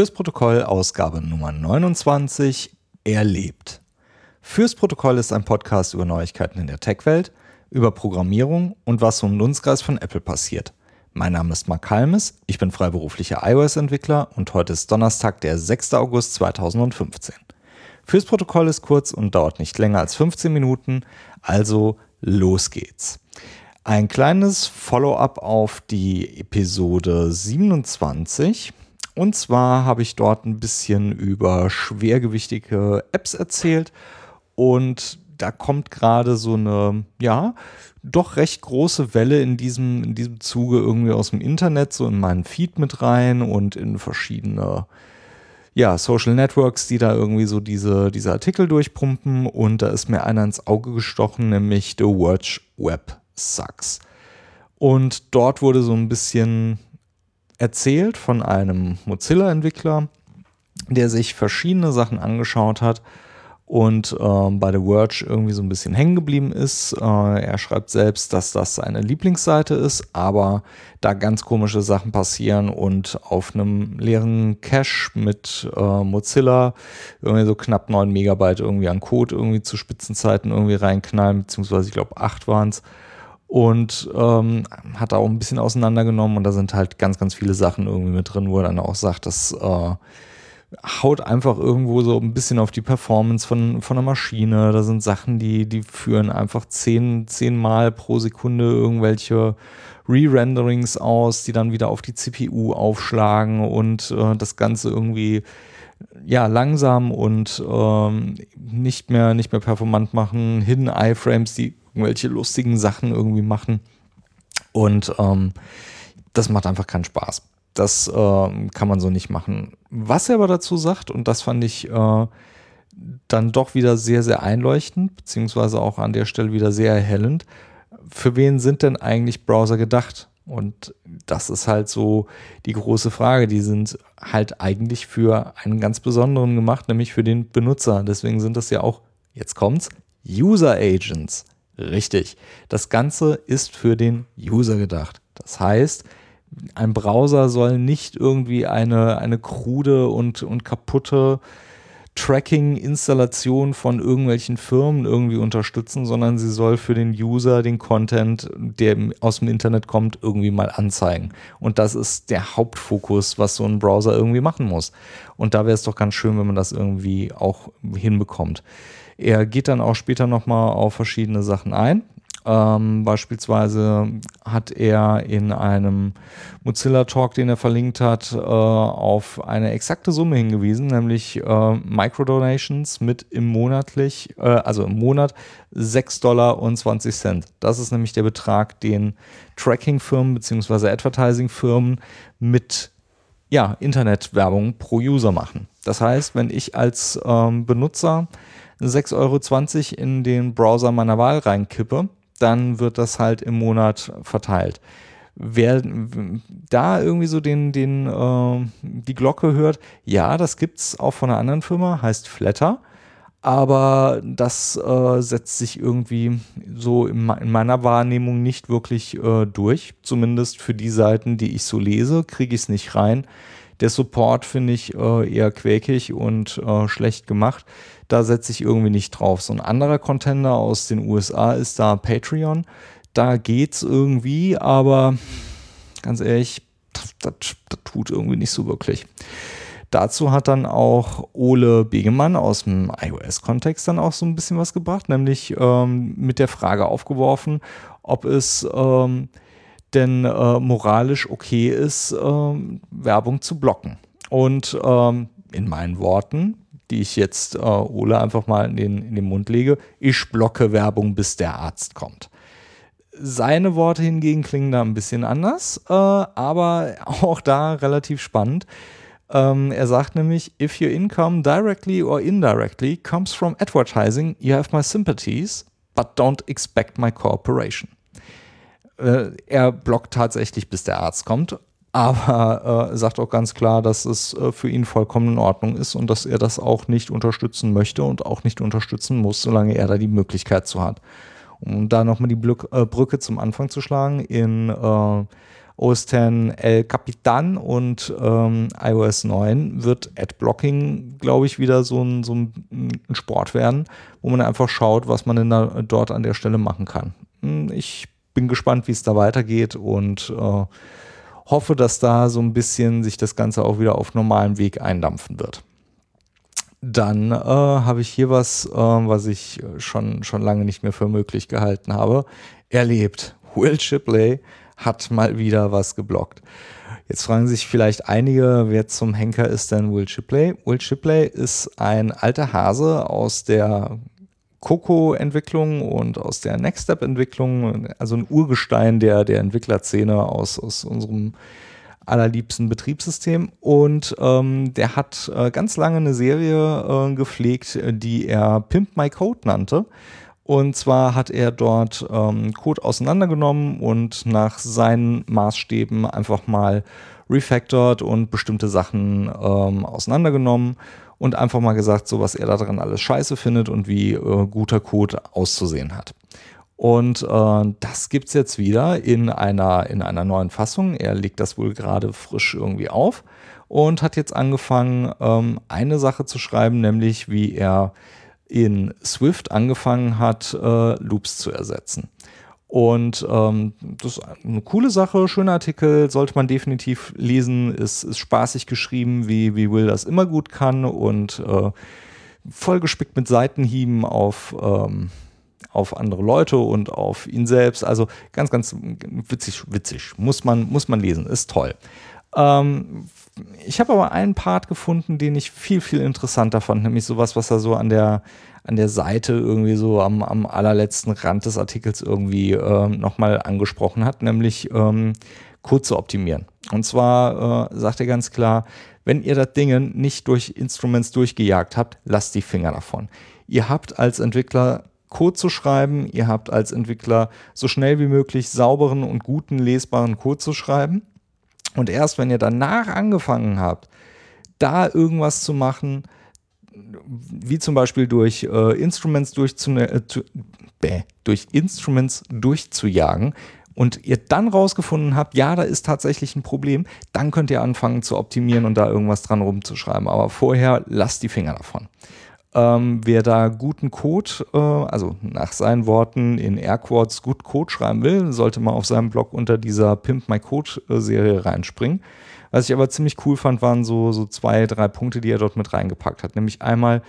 Fürs Protokoll Ausgabe Nummer 29 Erlebt. Fürs Protokoll ist ein Podcast über Neuigkeiten in der Tech-Welt, über Programmierung und was so im Dunstkreis von Apple passiert. Mein Name ist Mark Halmes, ich bin freiberuflicher iOS-Entwickler und heute ist Donnerstag, der 6. August 2015. Fürs Protokoll ist kurz und dauert nicht länger als 15 Minuten, also los geht's. Ein kleines Follow-up auf die Episode 27. Und zwar habe ich dort ein bisschen über schwergewichtige Apps erzählt und da kommt gerade so eine, ja, doch recht große Welle in diesem, in diesem Zuge irgendwie aus dem Internet, so in meinen Feed mit rein und in verschiedene, ja, Social Networks, die da irgendwie so diese, diese Artikel durchpumpen. Und da ist mir einer ins Auge gestochen, nämlich The Watch Web Sucks. Und dort wurde so ein bisschen erzählt von einem Mozilla-Entwickler, der sich verschiedene Sachen angeschaut hat und ähm, bei The Verge irgendwie so ein bisschen hängen geblieben ist. Äh, er schreibt selbst, dass das seine Lieblingsseite ist, aber da ganz komische Sachen passieren und auf einem leeren Cache mit äh, Mozilla irgendwie so knapp 9 Megabyte irgendwie an Code irgendwie zu Spitzenzeiten irgendwie reinknallen, beziehungsweise ich glaube 8 waren es und ähm, hat da auch ein bisschen auseinandergenommen und da sind halt ganz, ganz viele Sachen irgendwie mit drin, wo er dann auch sagt, das äh, haut einfach irgendwo so ein bisschen auf die Performance von, von der Maschine. Da sind Sachen, die, die führen einfach zehn, zehn Mal pro Sekunde irgendwelche Re-Renderings aus, die dann wieder auf die CPU aufschlagen und äh, das Ganze irgendwie ja, langsam und ähm, nicht mehr, nicht mehr performant machen, Hidden Iframes, die irgendwelche lustigen Sachen irgendwie machen. Und ähm, das macht einfach keinen Spaß. Das äh, kann man so nicht machen. Was er aber dazu sagt, und das fand ich äh, dann doch wieder sehr, sehr einleuchtend, beziehungsweise auch an der Stelle wieder sehr erhellend. Für wen sind denn eigentlich Browser gedacht? Und das ist halt so die große Frage. Die sind halt eigentlich für einen ganz besonderen gemacht, nämlich für den Benutzer. Deswegen sind das ja auch, jetzt kommt's, User Agents. Richtig. Das Ganze ist für den User gedacht. Das heißt, ein Browser soll nicht irgendwie eine, eine krude und, und kaputte Tracking-Installation von irgendwelchen Firmen irgendwie unterstützen, sondern sie soll für den User den Content, der aus dem Internet kommt, irgendwie mal anzeigen. Und das ist der Hauptfokus, was so ein Browser irgendwie machen muss. Und da wäre es doch ganz schön, wenn man das irgendwie auch hinbekommt. Er geht dann auch später nochmal auf verschiedene Sachen ein. Ähm, beispielsweise hat er in einem Mozilla Talk, den er verlinkt hat, äh, auf eine exakte Summe hingewiesen, nämlich äh, Microdonations mit im monatlich, äh, also im Monat 6 Dollar und 20 Cent. Das ist nämlich der Betrag, den Tracking-Firmen bzw. Advertising-Firmen mit ja, Internetwerbung pro User machen. Das heißt, wenn ich als ähm, Benutzer 6,20 Euro in den Browser meiner Wahl reinkippe, dann wird das halt im Monat verteilt. Wer da irgendwie so den, den, äh, die Glocke hört, ja, das gibt's auch von einer anderen Firma, heißt Flatter. Aber das äh, setzt sich irgendwie so in, in meiner Wahrnehmung nicht wirklich äh, durch. Zumindest für die Seiten, die ich so lese, kriege ich es nicht rein. Der Support finde ich äh, eher quäkig und äh, schlecht gemacht. Da setze ich irgendwie nicht drauf. So ein anderer Contender aus den USA ist da Patreon. Da geht's irgendwie, aber ganz ehrlich, das, tut irgendwie nicht so wirklich. Dazu hat dann auch Ole Begemann aus dem iOS-Kontext dann auch so ein bisschen was gebracht, nämlich ähm, mit der Frage aufgeworfen, ob es ähm, denn äh, moralisch okay ist, ähm, Werbung zu blocken. Und ähm, in meinen Worten, die ich jetzt äh, Ole einfach mal in den, in den Mund lege, ich blocke Werbung, bis der Arzt kommt. Seine Worte hingegen klingen da ein bisschen anders, äh, aber auch da relativ spannend. Ähm, er sagt nämlich, if your income directly or indirectly comes from advertising, you have my sympathies, but don't expect my cooperation. Äh, er blockt tatsächlich, bis der Arzt kommt, aber äh, sagt auch ganz klar, dass es äh, für ihn vollkommen in Ordnung ist und dass er das auch nicht unterstützen möchte und auch nicht unterstützen muss, solange er da die Möglichkeit zu hat. Um da nochmal die Blück, äh, Brücke zum Anfang zu schlagen, in äh, OS X El Capitan und ähm, iOS 9 wird Adblocking, glaube ich, wieder so ein, so ein Sport werden, wo man einfach schaut, was man denn da, dort an der Stelle machen kann. Hm, ich bin gespannt, wie es da weitergeht und äh, hoffe, dass da so ein bisschen sich das Ganze auch wieder auf normalem Weg eindampfen wird. Dann äh, habe ich hier was, äh, was ich schon, schon lange nicht mehr für möglich gehalten habe, erlebt. Will Shipley hat mal wieder was geblockt. Jetzt fragen sich vielleicht einige, wer zum Henker ist denn Will Shipley? Will Shipley ist ein alter Hase aus der Coco-Entwicklung und aus der Next Step-Entwicklung, also ein Urgestein der, der Entwicklerszene aus, aus unserem allerliebsten Betriebssystem. Und ähm, der hat äh, ganz lange eine Serie äh, gepflegt, die er Pimp My Code nannte. Und zwar hat er dort ähm, Code auseinandergenommen und nach seinen Maßstäben einfach mal refactored und bestimmte Sachen ähm, auseinandergenommen und einfach mal gesagt, so was er daran alles scheiße findet und wie äh, guter Code auszusehen hat. Und äh, das es jetzt wieder in einer, in einer neuen Fassung. Er legt das wohl gerade frisch irgendwie auf und hat jetzt angefangen, ähm, eine Sache zu schreiben, nämlich wie er in Swift angefangen hat, äh, Loops zu ersetzen. Und ähm, das ist eine coole Sache, schöner Artikel, sollte man definitiv lesen, ist, ist spaßig geschrieben, wie, wie Will das immer gut kann und äh, vollgespickt mit Seitenhieben auf, ähm, auf andere Leute und auf ihn selbst. Also ganz, ganz witzig, witzig. Muss man, muss man lesen, ist toll. Ähm, ich habe aber einen Part gefunden, den ich viel, viel interessanter fand, nämlich sowas, was er so an der, an der Seite irgendwie so am, am allerletzten Rand des Artikels irgendwie äh, nochmal angesprochen hat, nämlich ähm, Code zu optimieren. Und zwar äh, sagt er ganz klar, wenn ihr das Ding nicht durch Instruments durchgejagt habt, lasst die Finger davon. Ihr habt als Entwickler Code zu schreiben, ihr habt als Entwickler so schnell wie möglich sauberen und guten lesbaren Code zu schreiben. Und erst wenn ihr danach angefangen habt, da irgendwas zu machen, wie zum Beispiel durch äh, Instruments äh, bäh, durch Instruments durchzujagen und ihr dann rausgefunden habt, ja, da ist tatsächlich ein Problem, dann könnt ihr anfangen zu optimieren und da irgendwas dran rumzuschreiben. Aber vorher lasst die Finger davon. Ähm, wer da guten Code, äh, also nach seinen Worten in Airquads gut Code schreiben will, sollte mal auf seinem Blog unter dieser Pimp My Code äh, reinspringen. Was ich aber ziemlich cool fand, waren so, so zwei, drei Punkte, die er dort mit reingepackt hat. Nämlich einmal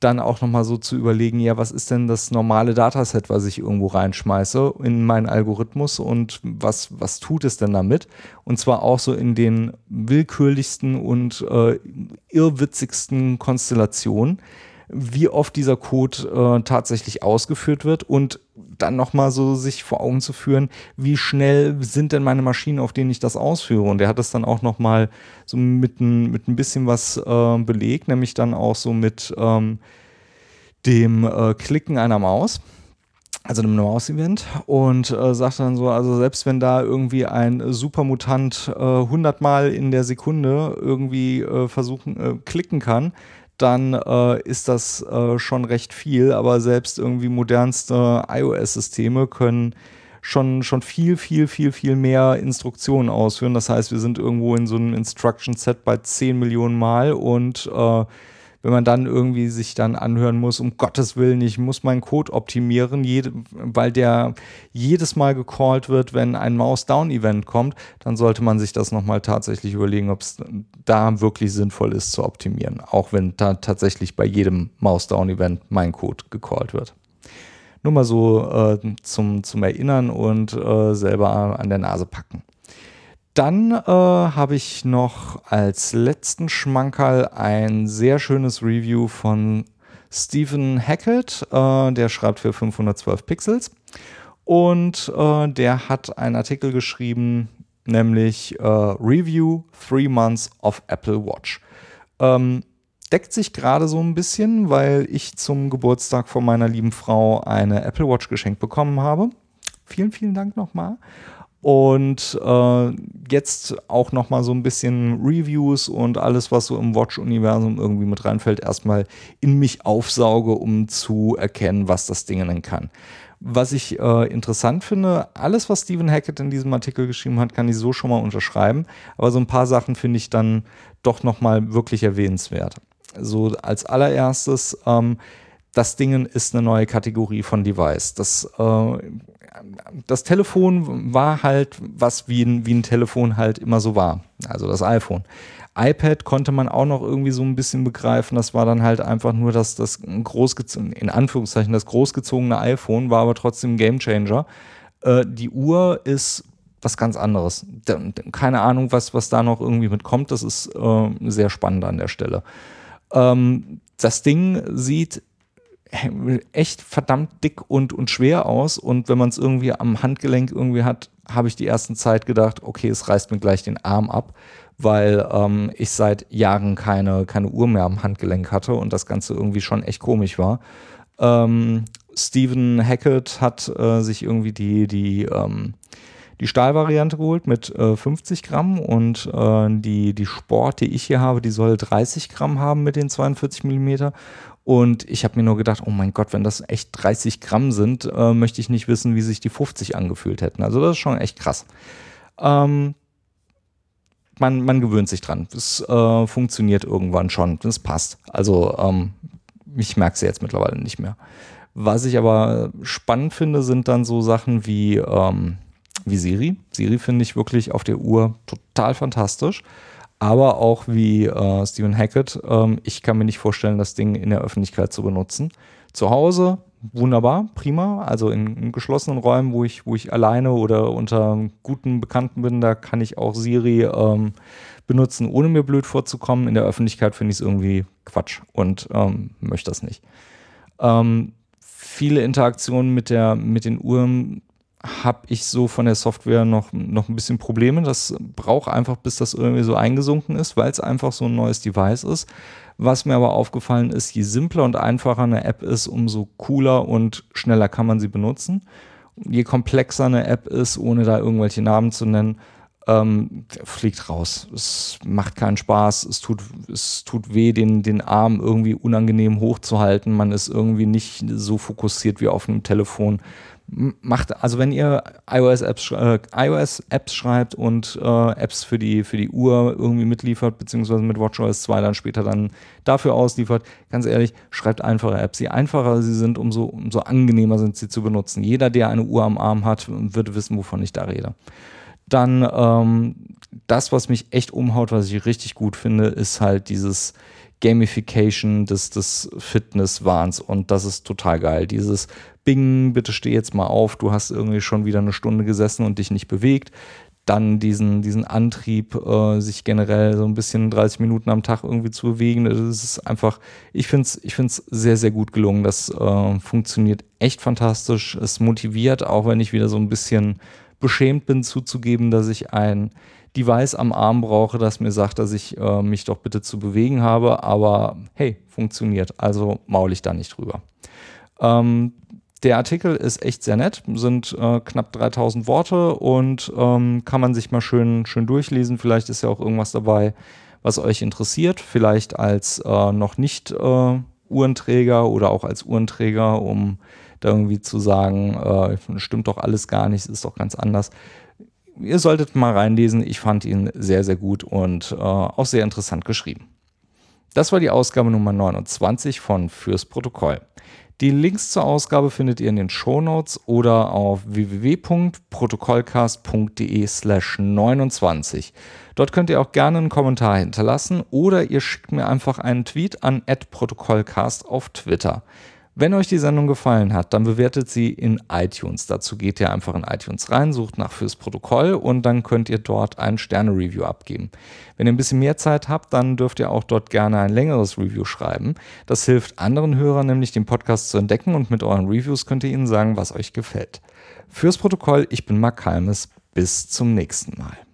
dann auch nochmal so zu überlegen, ja, was ist denn das normale Dataset, was ich irgendwo reinschmeiße in meinen Algorithmus und was, was tut es denn damit? Und zwar auch so in den willkürlichsten und äh, irrwitzigsten Konstellationen wie oft dieser Code äh, tatsächlich ausgeführt wird und dann nochmal so sich vor Augen zu führen, wie schnell sind denn meine Maschinen, auf denen ich das ausführe. Und er hat das dann auch nochmal so mit ein, mit ein bisschen was äh, belegt, nämlich dann auch so mit ähm, dem äh, Klicken einer Maus also einem Maus-Event und äh, sagt dann so, also selbst wenn da irgendwie ein Supermutant äh, 100 Mal in der Sekunde irgendwie äh, versuchen, äh, klicken kann, dann äh, ist das äh, schon recht viel, aber selbst irgendwie modernste iOS-Systeme können schon, schon viel, viel, viel, viel mehr Instruktionen ausführen. Das heißt, wir sind irgendwo in so einem Instruction-Set bei 10 Millionen Mal und äh, wenn man dann irgendwie sich dann anhören muss, um Gottes Willen, ich muss meinen Code optimieren, jede, weil der jedes Mal gecallt wird, wenn ein Mouse-Down-Event kommt, dann sollte man sich das nochmal tatsächlich überlegen, ob es da wirklich sinnvoll ist zu optimieren, auch wenn da tatsächlich bei jedem Mouse-Down-Event mein Code gecallt wird. Nur mal so äh, zum, zum Erinnern und äh, selber an der Nase packen. Dann äh, habe ich noch als letzten Schmankerl ein sehr schönes Review von Stephen Hackett. Äh, der schreibt für 512 Pixels. Und äh, der hat einen Artikel geschrieben, nämlich äh, Review Three Months of Apple Watch. Ähm, deckt sich gerade so ein bisschen, weil ich zum Geburtstag von meiner lieben Frau eine Apple Watch geschenkt bekommen habe. Vielen, vielen Dank nochmal. Und äh, jetzt auch noch mal so ein bisschen Reviews und alles, was so im Watch-Universum irgendwie mit reinfällt, erstmal in mich aufsauge, um zu erkennen, was das Ding denn kann. Was ich äh, interessant finde, alles, was Stephen Hackett in diesem Artikel geschrieben hat, kann ich so schon mal unterschreiben. Aber so ein paar Sachen finde ich dann doch noch mal wirklich erwähnenswert. So als allererstes, ähm, das Ding ist eine neue Kategorie von Device. Das, äh, das Telefon war halt was wie ein, wie ein Telefon halt immer so war. Also das iPhone iPad konnte man auch noch irgendwie so ein bisschen begreifen. Das war dann halt einfach nur das, das großgezogene, in Anführungszeichen, das großgezogene iPhone, war aber trotzdem Gamechanger. Äh, die Uhr ist was ganz anderes. Keine Ahnung, was, was da noch irgendwie mitkommt. Das ist äh, sehr spannend an der Stelle. Ähm, das Ding sieht echt verdammt dick und, und schwer aus. Und wenn man es irgendwie am Handgelenk irgendwie hat, habe ich die ersten Zeit gedacht, okay, es reißt mir gleich den Arm ab, weil ähm, ich seit Jahren keine, keine Uhr mehr am Handgelenk hatte und das Ganze irgendwie schon echt komisch war. Ähm, Stephen Hackett hat äh, sich irgendwie die, die, ähm, die Stahlvariante geholt mit äh, 50 Gramm und äh, die, die Sport, die ich hier habe, die soll 30 Gramm haben mit den 42 Millimeter. Und ich habe mir nur gedacht, oh mein Gott, wenn das echt 30 Gramm sind, äh, möchte ich nicht wissen, wie sich die 50 angefühlt hätten. Also das ist schon echt krass. Ähm, man, man gewöhnt sich dran. Es äh, funktioniert irgendwann schon. Das passt. Also ähm, ich merke es jetzt mittlerweile nicht mehr. Was ich aber spannend finde, sind dann so Sachen wie, ähm, wie Siri. Siri finde ich wirklich auf der Uhr total fantastisch. Aber auch wie äh, Stephen Hackett, ähm, ich kann mir nicht vorstellen, das Ding in der Öffentlichkeit zu benutzen. Zu Hause wunderbar, prima. Also in, in, geschlossenen Räumen, wo ich, wo ich alleine oder unter guten Bekannten bin, da kann ich auch Siri ähm, benutzen, ohne mir blöd vorzukommen. In der Öffentlichkeit finde ich es irgendwie Quatsch und ähm, möchte das nicht. Ähm, viele Interaktionen mit, der, mit den Uhren habe ich so von der Software noch, noch ein bisschen Probleme. Das braucht einfach, bis das irgendwie so eingesunken ist, weil es einfach so ein neues Device ist. Was mir aber aufgefallen ist, je simpler und einfacher eine App ist, umso cooler und schneller kann man sie benutzen. Je komplexer eine App ist, ohne da irgendwelche Namen zu nennen, ähm, fliegt raus. Es macht keinen Spaß, es tut, es tut weh, den, den Arm irgendwie unangenehm hochzuhalten. Man ist irgendwie nicht so fokussiert wie auf einem Telefon macht, also wenn ihr iOS-Apps äh, iOS schreibt und äh, Apps für die, für die Uhr irgendwie mitliefert, beziehungsweise mit WatchOS 2 dann später dann dafür ausliefert, ganz ehrlich, schreibt einfache Apps. Je einfacher sie sind, umso, umso angenehmer sind sie zu benutzen. Jeder, der eine Uhr am Arm hat, wird wissen, wovon ich da rede. Dann ähm, das, was mich echt umhaut, was ich richtig gut finde, ist halt dieses Gamification des, des Fitnesswahns und das ist total geil. Dieses Bing, bitte steh jetzt mal auf, du hast irgendwie schon wieder eine Stunde gesessen und dich nicht bewegt. Dann diesen, diesen Antrieb, äh, sich generell so ein bisschen 30 Minuten am Tag irgendwie zu bewegen. Das ist einfach, ich finde es ich find's sehr, sehr gut gelungen. Das äh, funktioniert echt fantastisch. Es motiviert, auch wenn ich wieder so ein bisschen beschämt bin zuzugeben, dass ich ein Device am Arm brauche, das mir sagt, dass ich äh, mich doch bitte zu bewegen habe. Aber hey, funktioniert. Also maul ich da nicht drüber. Ähm, der Artikel ist echt sehr nett, sind äh, knapp 3000 Worte und ähm, kann man sich mal schön, schön durchlesen. Vielleicht ist ja auch irgendwas dabei, was euch interessiert. Vielleicht als äh, noch nicht äh, Uhrenträger oder auch als Uhrenträger, um da irgendwie zu sagen, äh, stimmt doch alles gar nicht, ist doch ganz anders. Ihr solltet mal reinlesen. Ich fand ihn sehr, sehr gut und äh, auch sehr interessant geschrieben. Das war die Ausgabe Nummer 29 von Fürs Protokoll. Die Links zur Ausgabe findet ihr in den Shownotes oder auf www.protokollcast.de slash 29. Dort könnt ihr auch gerne einen Kommentar hinterlassen oder ihr schickt mir einfach einen Tweet an protokollcast auf Twitter. Wenn euch die Sendung gefallen hat, dann bewertet sie in iTunes. Dazu geht ihr einfach in iTunes rein, sucht nach fürs Protokoll und dann könnt ihr dort ein Sterne-Review abgeben. Wenn ihr ein bisschen mehr Zeit habt, dann dürft ihr auch dort gerne ein längeres Review schreiben. Das hilft anderen Hörern nämlich, den Podcast zu entdecken und mit euren Reviews könnt ihr ihnen sagen, was euch gefällt. Fürs Protokoll, ich bin Mark Kalmes. Bis zum nächsten Mal.